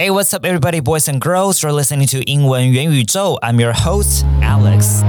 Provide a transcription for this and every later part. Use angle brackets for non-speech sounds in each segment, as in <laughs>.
Hey, what's up, everybody, boys and girls? You're listening to 英文元宇宙. I'm your host, Alex.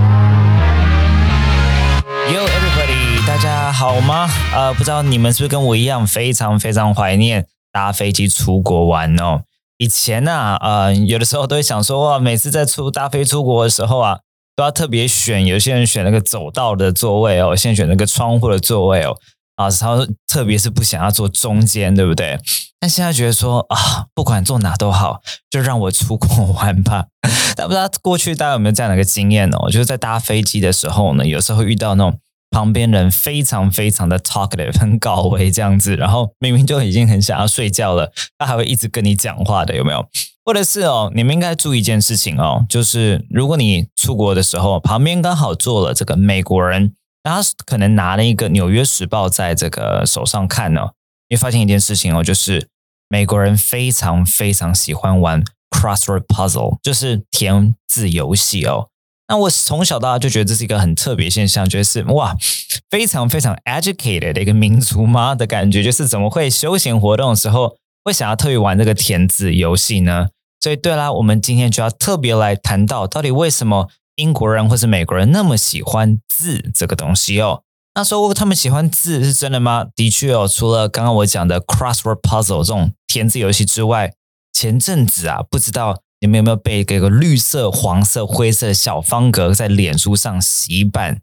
Yo, everybody，大家好吗？呃，不知道你们是不是跟我一样，非常非常怀念搭飞机出国玩哦。以前呢、呃，有的时候都会想说，哇，每次在出搭飞出国的时候啊，都要特别选，有些人选那个走道的座位哦，有些人选那个窗户的座位哦。啊，然后特别是不想要坐中间，对不对？但现在觉得说啊，不管坐哪都好，就让我出国玩吧。<laughs> 但不知道过去大家有没有这样的一个经验哦？就是在搭飞机的时候呢，有时候会遇到那种旁边人非常非常的 talkative，很搞维这样子，然后明明就已经很想要睡觉了，他还会一直跟你讲话的，有没有？或者是哦，你们应该注意一件事情哦，就是如果你出国的时候，旁边刚好坐了这个美国人。他可能拿了一个《纽约时报》在这个手上看呢，你发现一件事情哦，就是美国人非常非常喜欢玩 crossword puzzle，就是填字游戏哦。那我从小到大就觉得这是一个很特别现象，觉得是哇，非常非常 educated 的一个民族吗的感觉？就是怎么会休闲活动的时候会想要特别玩这个填字游戏呢？所以对啦，我们今天就要特别来谈到到底为什么。英国人或是美国人那么喜欢字这个东西哦？那说他们喜欢字是真的吗？的确哦，除了刚刚我讲的 crossword puzzle 这种填字游戏之外，前阵子啊，不知道你们有没有被这个绿色、黄色、灰色小方格在脸书上洗版？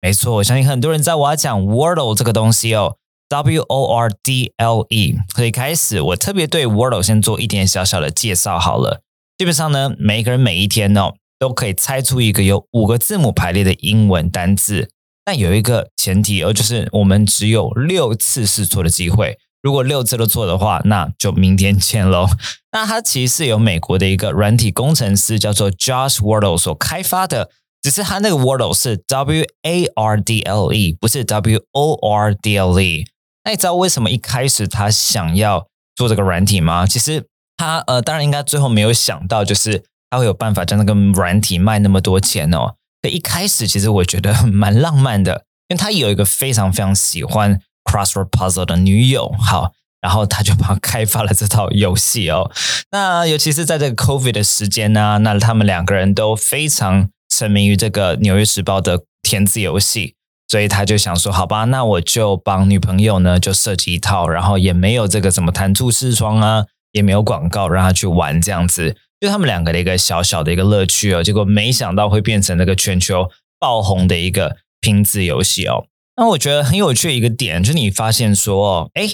没错，我相信很多人在我要讲 Wordle 这个东西哦，W O R D L E。所以开始，我特别对 Wordle 先做一点小小的介绍好了。基本上呢，每一个人每一天哦。都可以猜出一个有五个字母排列的英文单字，但有一个前提，而就是我们只有六次试错的机会。如果六次都错的话，那就明天见喽。<laughs> 那它其实是由美国的一个软体工程师叫做 Josh Wardle 所开发的，只是他那个 Wardle 是 W A R D L E，不是 W O R D L E。那你知道为什么一开始他想要做这个软体吗？其实他呃，当然应该最后没有想到，就是。他会有办法将那个软体卖那么多钱哦？一开始其实我觉得蛮浪漫的，因为他有一个非常非常喜欢 crossword puzzle 的女友，好，然后他就帮他开发了这套游戏哦。那尤其是在这个 COVID 的时间呢，那他们两个人都非常沉迷于这个《纽约时报》的填字游戏，所以他就想说，好吧，那我就帮女朋友呢就设计一套，然后也没有这个什么弹出视窗啊，也没有广告，让他去玩这样子。就他们两个的一个小小的一个乐趣哦，结果没想到会变成那个全球爆红的一个拼字游戏哦。那我觉得很有趣的一个点，就是你发现说，哎，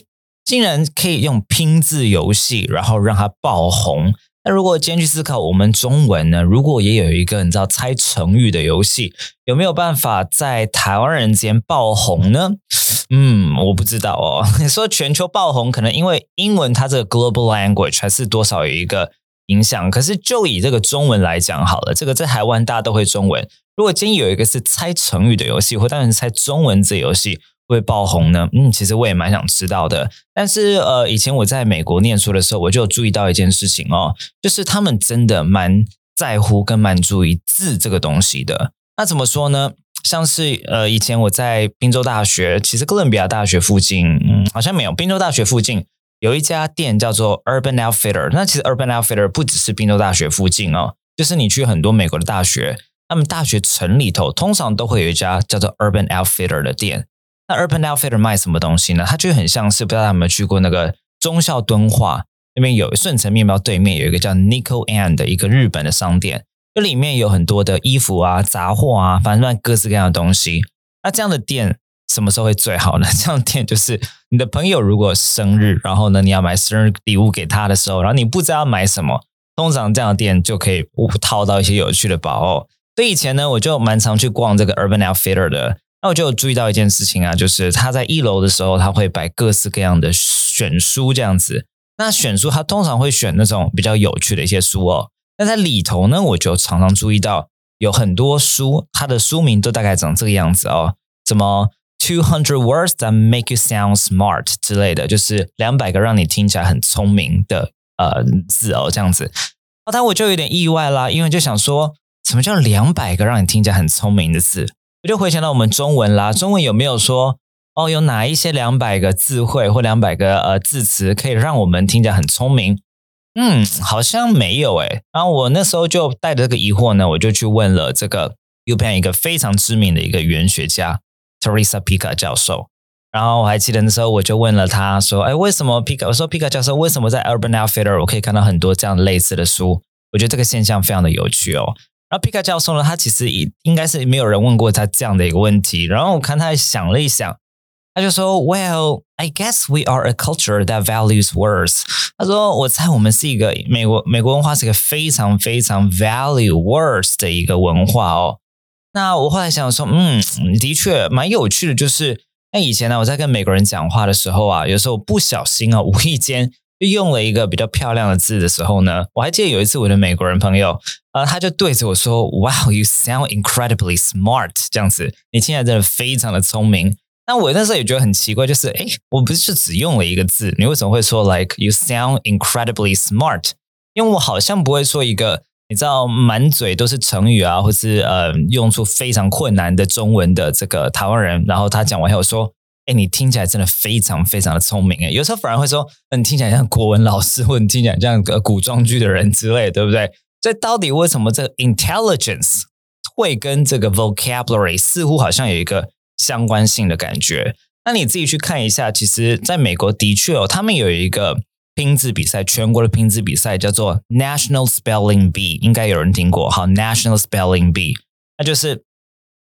竟然可以用拼字游戏，然后让它爆红。那如果今天去思考我们中文呢？如果也有一个你知道猜成语的游戏，有没有办法在台湾人间爆红呢？嗯，我不知道哦。你 <laughs> 说全球爆红，可能因为英文它这个 global language 还是多少有一个。影响，可是就以这个中文来讲好了，这个在台湾大家都会中文。如果今天有一个是猜成语的游戏，或当然猜中文这游戏会爆红呢？嗯，其实我也蛮想知道的。但是呃，以前我在美国念书的时候，我就注意到一件事情哦，就是他们真的蛮在乎跟蛮注意字这个东西的。那怎么说呢？像是呃，以前我在宾州大学，其实哥伦比亚大学附近，嗯，好像没有宾州大学附近。有一家店叫做 Urban Outfitter，那其实 Urban Outfitter 不只是宾州大学附近哦，就是你去很多美国的大学，他们大学城里头通常都会有一家叫做 Urban Outfitter 的店。那 Urban Outfitter 卖什么东西呢？它就很像是不知道有没有去过那个中校敦化那边有顺城面包对面有一个叫 Nickel and 的一个日本的商店，这里面有很多的衣服啊、杂货啊，反正各式各样的东西。那这样的店。什么时候会最好呢？<laughs> 这样店就是你的朋友如果生日，然后呢你要买生日礼物给他的时候，然后你不知道买什么，通常这样店就可以套到一些有趣的宝哦。所以以前呢，我就蛮常去逛这个 Urban Outfitter 的。那我就注意到一件事情啊，就是他在一楼的时候，他会摆各式各样的选书这样子。那选书他通常会选那种比较有趣的一些书哦。那在里头呢，我就常常注意到有很多书，它的书名都大概长这个样子哦，怎么？Two hundred words that make you sound smart 之类的，就是两百个让你听起来很聪明的呃字哦，这样子。但我就有点意外啦，因为就想说，什么叫两百个让你听起来很聪明的字？我就回想到我们中文啦，中文有没有说哦，有哪一些两百个字汇或两百个呃字词可以让我们听起来很聪明？嗯，好像没有诶。然后我那时候就带着这个疑惑呢，我就去问了这个 UPenn 一个非常知名的一个语言学家 Teresa Pika 教授。然后我还记得那时候我就问了他说：“哎，为什么 Pika？” 我说：“Pika 教授，为什么在 Urban Outfitter 我可以看到很多这样类似的书？我觉得这个现象非常的有趣哦。”然后 Pika 教授呢，他其实也应该是没有人问过他这样的一个问题。然后我看他想了一想。他就说：“Well, I guess we are a culture that values words。”他说：“我猜我们是一个美国美国文化是一个非常非常 value words 的一个文化哦。”那我后来想说：“嗯，的确蛮有趣的。就是那以前呢，我在跟美国人讲话的时候啊，有时候不小心啊，无意间就用了一个比较漂亮的字的时候呢，我还记得有一次我的美国人朋友啊，他就对着我说：‘Wow, you sound incredibly smart。’这样子，你听起来真的非常的聪明。”那我那时候也觉得很奇怪，就是哎，我不是只用了一个字，你为什么会说 like you sound incredibly smart？因为我好像不会说一个你知道满嘴都是成语啊，或是呃用出非常困难的中文的这个台湾人，然后他讲完后说，哎，你听起来真的非常非常的聪明哎，有时候反而会说，你听起来像国文老师，或者你听起来像个古装剧的人之类，对不对？所以到底为什么这个 intelligence 会跟这个 vocabulary 似乎好像有一个？相关性的感觉，那你自己去看一下。其实，在美国的确哦，他们有一个拼字比赛，全国的拼字比赛叫做 National Spelling Bee，应该有人听过。好，National Spelling Bee，那就是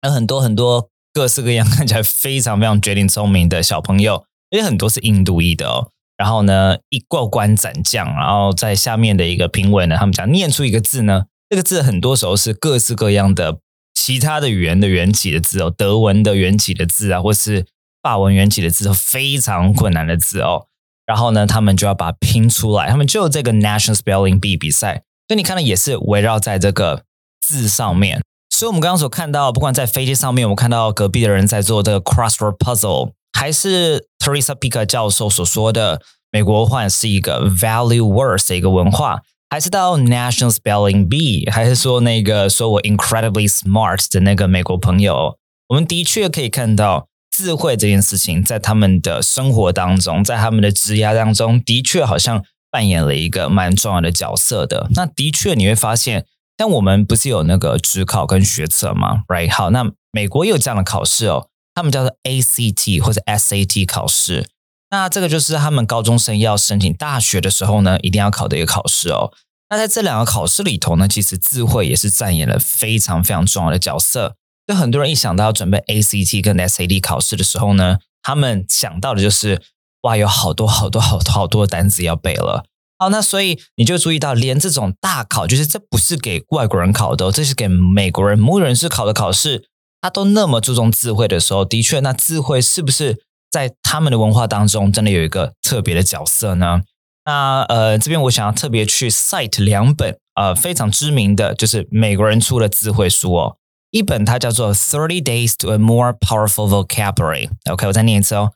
有很多很多各式各样看起来非常非常绝顶聪明的小朋友，而且很多是印度裔的哦。然后呢，一过关斩将，然后在下面的一个评委呢，他们讲念出一个字呢，这个字很多时候是各式各样的。其他的语言的缘起的字哦，德文的缘起的字啊，或是法文缘起的字，都非常困难的字哦。然后呢，他们就要把拼出来。他们就这个 National Spelling B 比赛，所以你看的也是围绕在这个字上面。所以我们刚刚所看到，不管在飞机上面，我们看到隔壁的人在做这个 crossword puzzle，还是 Teresa Pika 教授所说的美国化是一个 value words 的一个文化。还是到 National Spelling B，还是说那个说我 incredibly smart 的那个美国朋友，我们的确可以看到智慧这件事情在他们的生活当中，在他们的职业当中，的确好像扮演了一个蛮重要的角色的。那的确你会发现，但我们不是有那个职考跟学测吗？Right？好，那美国有这样的考试哦，他们叫做 ACT 或者 SAT 考试。那这个就是他们高中生要申请大学的时候呢，一定要考的一个考试哦。那在这两个考试里头呢，其实智慧也是扮演了非常非常重要的角色。就很多人一想到要准备 ACT 跟 SAT 考试的时候呢，他们想到的就是哇，有好多好多好多好多单词要背了。好，那所以你就注意到，连这种大考，就是这不是给外国人考的，这是给美国人母语人士考的考试，他都那么注重智慧的时候，的确，那智慧是不是？在他们的文化当中，真的有一个特别的角色呢。那呃，这边我想要特别去 cite 两本呃非常知名的就是美国人出的智慧书哦。一本它叫做《Thirty Days to a More Powerful Vocabulary》。OK，我再念一次哦，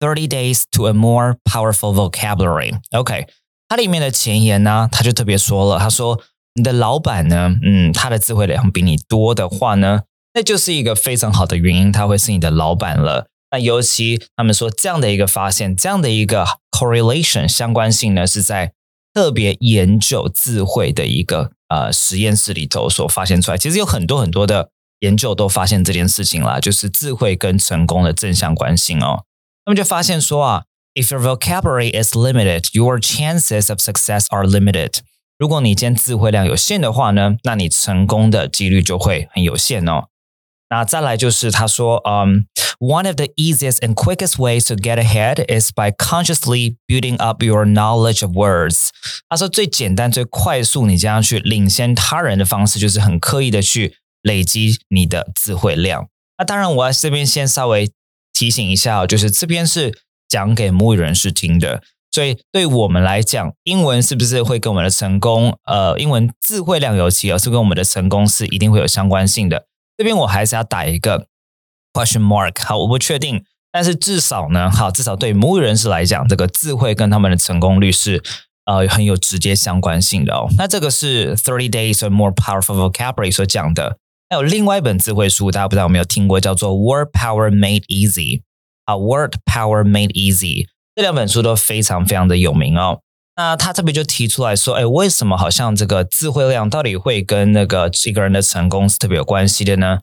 《Thirty Days to a More Powerful Vocabulary》。OK，它里面的前言呢，他就特别说了，他说你的老板呢，嗯，他的智慧量比你多的话呢，那就是一个非常好的原因，他会是你的老板了。那尤其他们说这样的一个发现，这样的一个 correlation 相关性呢，是在特别研究智慧的一个呃实验室里头所发现出来。其实有很多很多的研究都发现这件事情啦，就是智慧跟成功的正相关性哦。他们就发现说啊，if your vocabulary is limited, your chances of success are limited。如果你今天智慧量有限的话呢，那你成功的几率就会很有限哦。那再来就是他说，嗯，one of the easiest and quickest ways to get ahead is by consciously building up your knowledge of words。他说最简单、最快速，你这样去领先他人的方式，就是很刻意的去累积你的智慧量。那当然，我要这边先稍微提醒一下，就是这边是讲给母语人士听的，所以对我们来讲，英文是不是会跟我们的成功，呃，英文智慧量尤其，而是跟我们的成功是一定会有相关性的。这边我还是要打一个 question mark，好，我不确定，但是至少呢，好，至少对母语人士来讲，这个智慧跟他们的成功率是呃很有直接相关性的哦。那这个是 Thirty Days or More Powerful Vocabulary 所讲的。还有另外一本智慧书，大家不知道有没有听过，叫做 Word Power Made Easy 啊，Word Power Made Easy 这两本书都非常非常的有名哦。那他这边就提出来说，哎，为什么好像这个智慧量到底会跟那个一个人的成功是特别有关系的呢？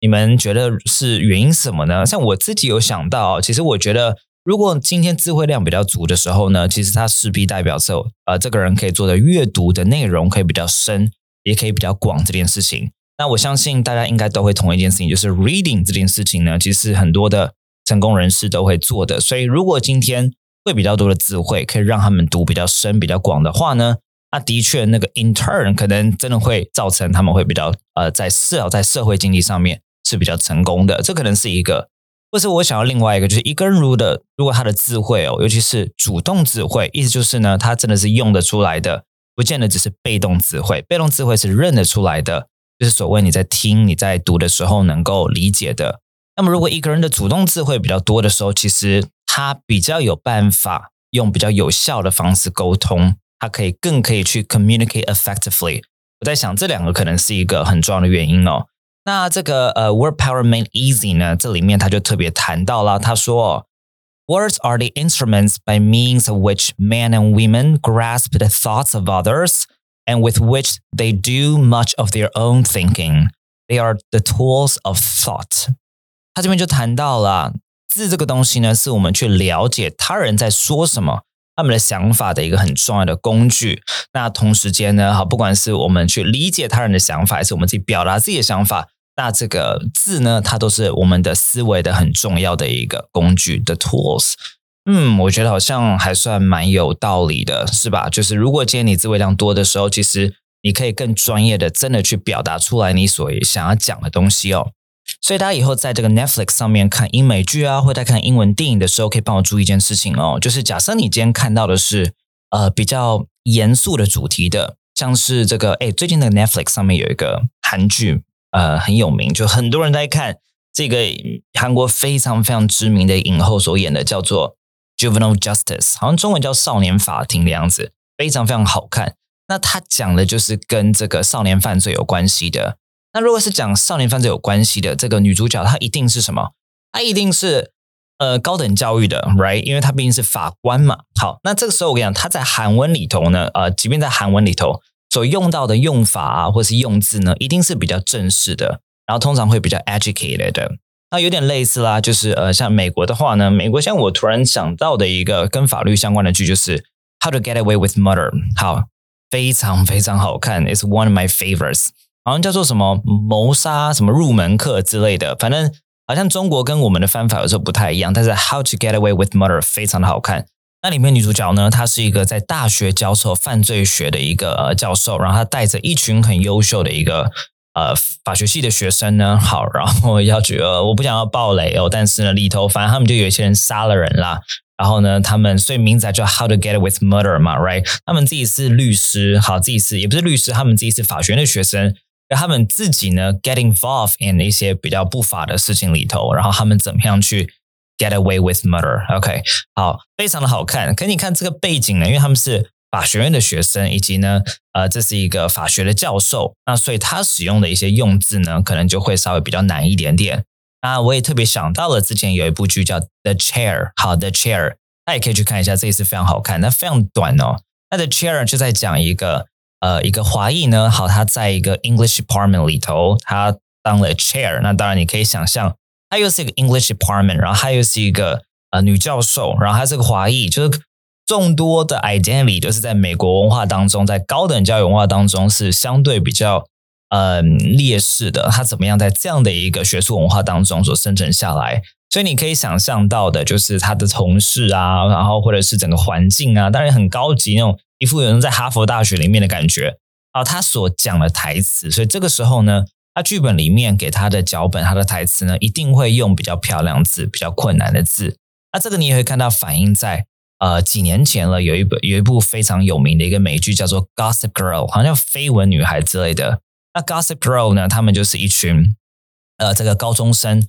你们觉得是原因什么呢？像我自己有想到，其实我觉得，如果今天智慧量比较足的时候呢，其实它势必代表着，呃，这个人可以做的阅读的内容可以比较深，也可以比较广这件事情。那我相信大家应该都会同一件事情，就是 reading 这件事情呢，其实很多的成功人士都会做的。所以，如果今天会比较多的智慧，可以让他们读比较深、比较广的话呢？那的确，那个 in turn 可能真的会造成他们会比较呃，在社在社会经济上面。是比较成功的，这可能是一个，或是我想要另外一个，就是一个人如的，如果他的智慧哦，尤其是主动智慧，意思就是呢，他真的是用得出来的，不见得只是被动智慧，被动智慧是认得出来的，就是所谓你在听、你在读的时候能够理解的。那么，如果一个人的主动智慧比较多的时候，其实他比较有办法用比较有效的方式沟通，他可以更可以去 communicate effectively。我在想，这两个可能是一个很重要的原因哦。那这个呃，word power made easy 呢？这里面他就特别谈到了，他说，words are the instruments by means of which men and women grasp the thoughts of others, and with which they do much of their own thinking. They are the tools of thought. 他这边就谈到了字这个东西呢，是我们去了解他人在说什么，他们的想法的一个很重要的工具。那同时间呢，好，不管是我们去理解他人的想法，还是我们自己表达自己的想法。那这个字呢，它都是我们的思维的很重要的一个工具的 tools。嗯，我觉得好像还算蛮有道理的，是吧？就是如果今天你字汇量多的时候，其实你可以更专业的，真的去表达出来你所想要讲的东西哦。所以大家以后在这个 Netflix 上面看英美剧啊，或者看英文电影的时候，可以帮我注意一件事情哦，就是假设你今天看到的是呃比较严肃的主题的，像是这个哎，最近的 Netflix 上面有一个韩剧。呃，很有名，就很多人在看这个韩国非常非常知名的影后所演的，叫做《Juvenile Justice》，好像中文叫《少年法庭》的样子，非常非常好看。那它讲的就是跟这个少年犯罪有关系的。那如果是讲少年犯罪有关系的，这个女主角她一定是什么？她一定是呃高等教育的，right？因为她毕竟是法官嘛。好，那这个时候我跟你讲，她在韩文里头呢，呃，即便在韩文里头。所用到的用法啊，或是用字呢，一定是比较正式的，然后通常会比较 educated。那有点类似啦，就是呃，像美国的话呢，美国像我突然想到的一个跟法律相关的剧，就是《How to Get Away with Murder》，好，非常非常好看，It's one of my favorites。好像叫做什么谋杀什么入门课之类的，反正好像中国跟我们的翻法有时候不太一样，但是《How to Get Away with Murder》非常的好看。那里面女主角呢，她是一个在大学教授犯罪学的一个教授，然后她带着一群很优秀的一个呃法学系的学生呢，好，然后要去呃，我不想要爆雷哦，但是呢，里头反正他们就有一些人杀了人啦，然后呢，他们所以名字叫 How to Get with Murder 嘛，right？他们自己是律师，好，自己是也不是律师，他们自己是法学院的学生，他们自己呢 get involved in 一些比较不法的事情里头，然后他们怎么样去？Get away with murder，OK，好，非常的好看。可你看这个背景呢，因为他们是法学院的学生，以及呢，呃，这是一个法学的教授，那所以他使用的一些用字呢，可能就会稍微比较难一点点。那我也特别想到了，之前有一部剧叫《The Chair》，好，《The Chair》，大家也可以去看一下，这一次非常好看，那非常短哦。那《The Chair》就在讲一个呃一个华裔呢，好，他在一个 English department 里头，他当了 chair，那当然你可以想象。他又是一个 English department，然后他又是一个呃女教授，然后他是个华裔，就是众多的 identity 就是在美国文化当中，在高等教育文化当中是相对比较呃劣势的。他怎么样在这样的一个学术文化当中所生存下来？所以你可以想象到的，就是他的同事啊，然后或者是整个环境啊，当然很高级那种，一副有人在哈佛大学里面的感觉啊。他所讲的台词，所以这个时候呢。他剧本里面给他的脚本，他的台词呢，一定会用比较漂亮字、比较困难的字。那这个你也会看到反映在呃几年前了，有一部有一部非常有名的一个美剧叫做《Gossip Girl》，好像绯闻女孩之类的。那《Gossip Girl》呢，他们就是一群呃这个高中生。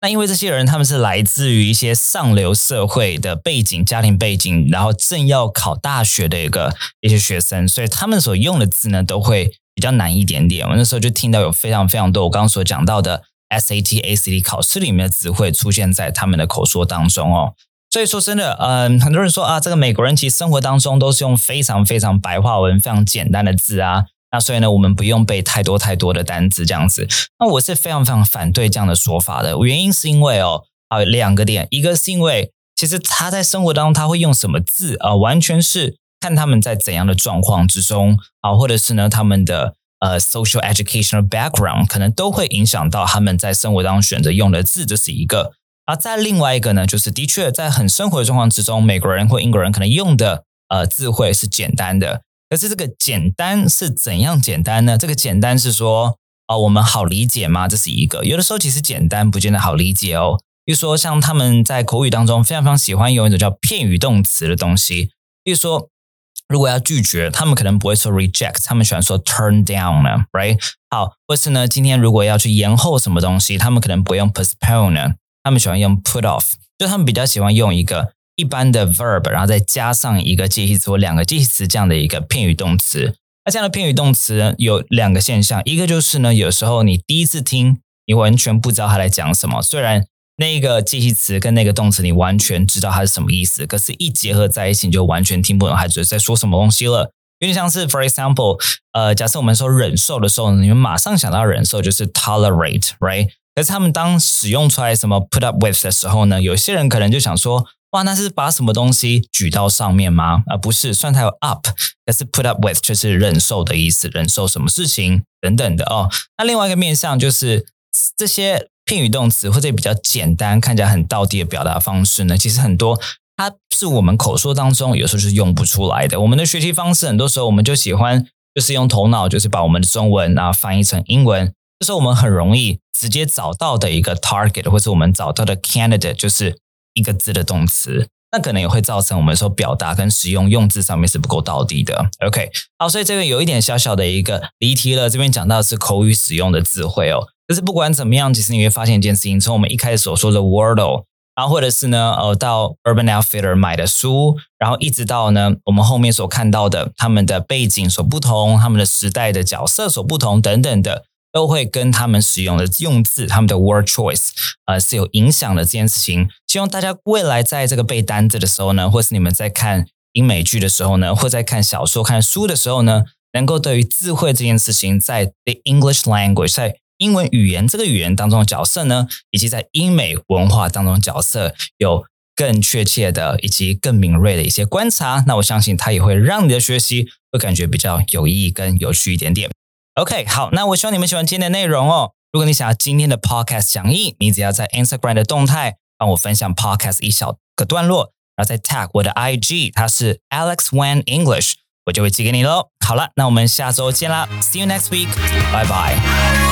那因为这些人他们是来自于一些上流社会的背景、家庭背景，然后正要考大学的一个一些学生，所以他们所用的字呢，都会。比较难一点点，我那时候就听到有非常非常多我刚刚所讲到的 SAT、ACT 考试里面的词汇出现在他们的口说当中哦。所以说真的，嗯，很多人说啊，这个美国人其实生活当中都是用非常非常白话文、非常简单的字啊。那所以呢，我们不用背太多太多的单词这样子。那我是非常非常反对这样的说法的。原因是因为哦，啊，两个点，一个是因为其实他在生活当中他会用什么字啊，完全是看他们在怎样的状况之中啊，或者是呢他们的呃 social educational background 可能都会影响到他们在生活当中选择用的字，这是一个。而在另外一个呢，就是的确在很生活的状况之中，美国人或英国人可能用的呃智慧是简单的。可是这个简单是怎样简单呢？这个简单是说啊，我们好理解吗？这是一个。有的时候其实简单不见得好理解哦。比如说像他们在口语当中非常非常喜欢用一种叫片语动词的东西。比如说，如果要拒绝，他们可能不会说 reject，他们喜欢说 turn down 呢，right？好，或是呢，今天如果要去延后什么东西，他们可能不用 postpone 呢。他们喜欢用 put off，就他们比较喜欢用一个一般的 verb，然后再加上一个介系词或两个介系词这样的一个片语动词。那这样的片语动词有两个现象，一个就是呢，有时候你第一次听，你完全不知道他在讲什么，虽然那个介系词跟那个动词你完全知道它是什么意思，可是一结合在一起，你就完全听不懂他在说什么东西了。有点像是，for example，呃，假设我们说忍受的时候，你们马上想到忍受就是 tolerate，right？可是他们当使用出来什么 put up with 的时候呢？有些人可能就想说，哇，那是把什么东西举到上面吗？啊，不是，虽然它有 up，可是 put up with 却是忍受的意思，忍受什么事情等等的哦。那另外一个面向就是这些片语动词或者比较简单、看起来很道地的表达方式呢，其实很多它是我们口说当中有时候是用不出来的。我们的学习方式很多时候我们就喜欢就是用头脑，就是把我们的中文啊翻译成英文。就是我们很容易直接找到的一个 target，或者我们找到的 candidate，就是一个字的动词，那可能也会造成我们说表达跟使用用字上面是不够到底的。OK，好，所以这个有一点小小的一个离题了。这边讲到的是口语使用的智慧哦。就是不管怎么样，其实你会发现一件事情：从我们一开始所说的 Wordle，然后或者是呢，呃，到 Urban Outfitter 买的书，然后一直到呢，我们后面所看到的他们的背景所不同，他们的时代的角色所不同等等的。都会跟他们使用的用字、他们的 word choice，呃，是有影响的这件事情。希望大家未来在这个背单字的时候呢，或是你们在看英美剧的时候呢，或在看小说、看书的时候呢，能够对于智慧这件事情，在 the English language，在英文语言这个语言当中的角色呢，以及在英美文化当中角色，有更确切的以及更敏锐的一些观察。那我相信它也会让你的学习会感觉比较有意义、跟有趣一点点。OK，好，那我希望你们喜欢今天的内容哦。如果你想要今天的 Podcast 讲义，你只要在 Instagram 的动态帮我分享 Podcast 一小个段落，然后再 tag 我的 IG，它是 Alex Wen English，我就会寄给你喽。好了，那我们下周见啦，See you next week，拜拜。